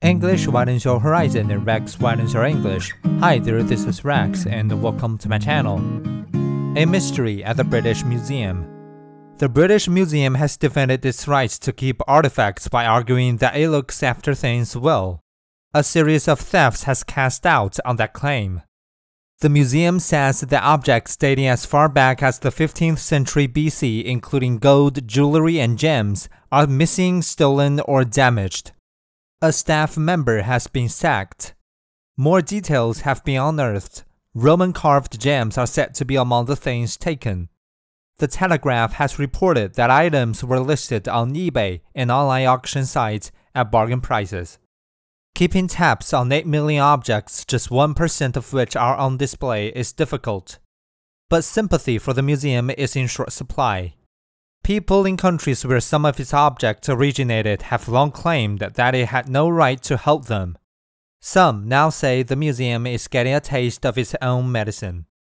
English widens your horizon and Rex widens your English. Hi there, this is Rex and welcome to my channel. A mystery at the British Museum. The British Museum has defended its rights to keep artifacts by arguing that it looks after things well. A series of thefts has cast doubt on that claim. The museum says that objects dating as far back as the 15th century BC, including gold, jewelry, and gems, are missing, stolen, or damaged. A staff member has been sacked. More details have been unearthed. Roman carved gems are said to be among the things taken. The Telegraph has reported that items were listed on eBay and online auction sites at bargain prices. Keeping tabs on 8 million objects, just 1% of which are on display, is difficult. But sympathy for the museum is in short supply. People in countries where some of its objects originated have long claimed that it had no right to help them. Some now say the museum is getting a taste of its own medicine.